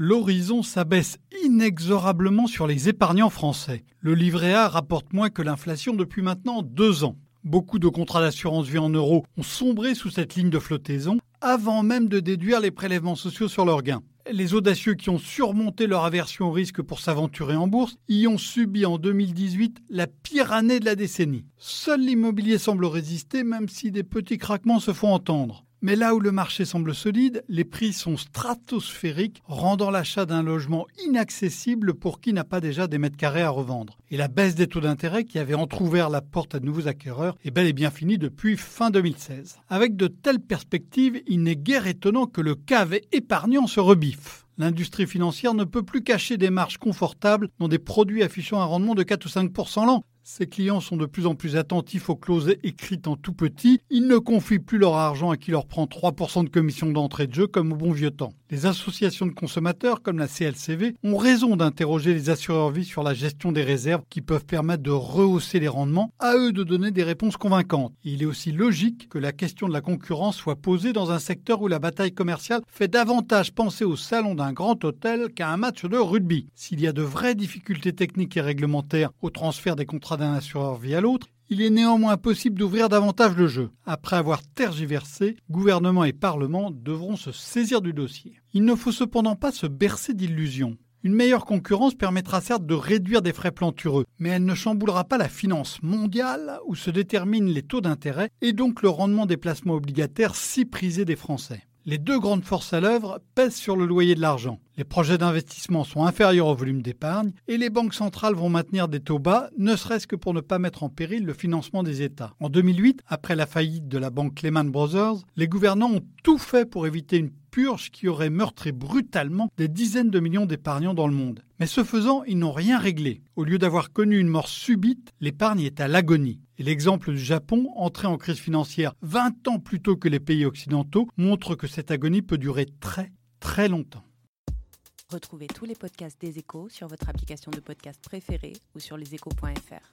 L'horizon s'abaisse inexorablement sur les épargnants français. Le livret A rapporte moins que l'inflation depuis maintenant deux ans. Beaucoup de contrats d'assurance vie en euros ont sombré sous cette ligne de flottaison avant même de déduire les prélèvements sociaux sur leurs gains. Les audacieux qui ont surmonté leur aversion au risque pour s'aventurer en bourse y ont subi en 2018 la pire année de la décennie. Seul l'immobilier semble résister même si des petits craquements se font entendre. Mais là où le marché semble solide, les prix sont stratosphériques, rendant l'achat d'un logement inaccessible pour qui n'a pas déjà des mètres carrés à revendre. Et la baisse des taux d'intérêt qui avait entr'ouvert la porte à de nouveaux acquéreurs est bel et bien finie depuis fin 2016. Avec de telles perspectives, il n'est guère étonnant que le cave épargnant se rebiffe. L'industrie financière ne peut plus cacher des marges confortables dans des produits affichant un rendement de 4 ou 5% l'an. Ses clients sont de plus en plus attentifs aux clauses écrites en tout petit. Ils ne confient plus leur argent à qui leur prend 3% de commission d'entrée de jeu comme au bon vieux temps. Les associations de consommateurs comme la CLCV ont raison d'interroger les assureurs vie sur la gestion des réserves qui peuvent permettre de rehausser les rendements, à eux de donner des réponses convaincantes. il est aussi logique que la question de la concurrence soit posée dans un secteur où la bataille commerciale fait davantage penser au salon d'un grand hôtel qu'à un match de rugby. S'il y a de vraies difficultés techniques et réglementaires au transfert des contrats d'un assureur vie à l'autre, il est néanmoins possible d'ouvrir davantage le jeu. Après avoir tergiversé, gouvernement et Parlement devront se saisir du dossier. Il ne faut cependant pas se bercer d'illusions. Une meilleure concurrence permettra certes de réduire des frais plantureux, mais elle ne chamboulera pas la finance mondiale où se déterminent les taux d'intérêt et donc le rendement des placements obligataires si prisés des Français. Les deux grandes forces à l'œuvre pèsent sur le loyer de l'argent. Les projets d'investissement sont inférieurs au volume d'épargne et les banques centrales vont maintenir des taux bas, ne serait-ce que pour ne pas mettre en péril le financement des États. En 2008, après la faillite de la banque Lehman Brothers, les gouvernants ont tout fait pour éviter une purge qui aurait meurtri brutalement des dizaines de millions d'épargnants dans le monde. Mais ce faisant, ils n'ont rien réglé. Au lieu d'avoir connu une mort subite, l'épargne est à l'agonie. Et l'exemple du Japon, entré en crise financière 20 ans plus tôt que les pays occidentaux, montre que cette agonie peut durer très très longtemps. Retrouvez tous les podcasts des échos sur votre application de podcast préférée ou sur leséchos.fr.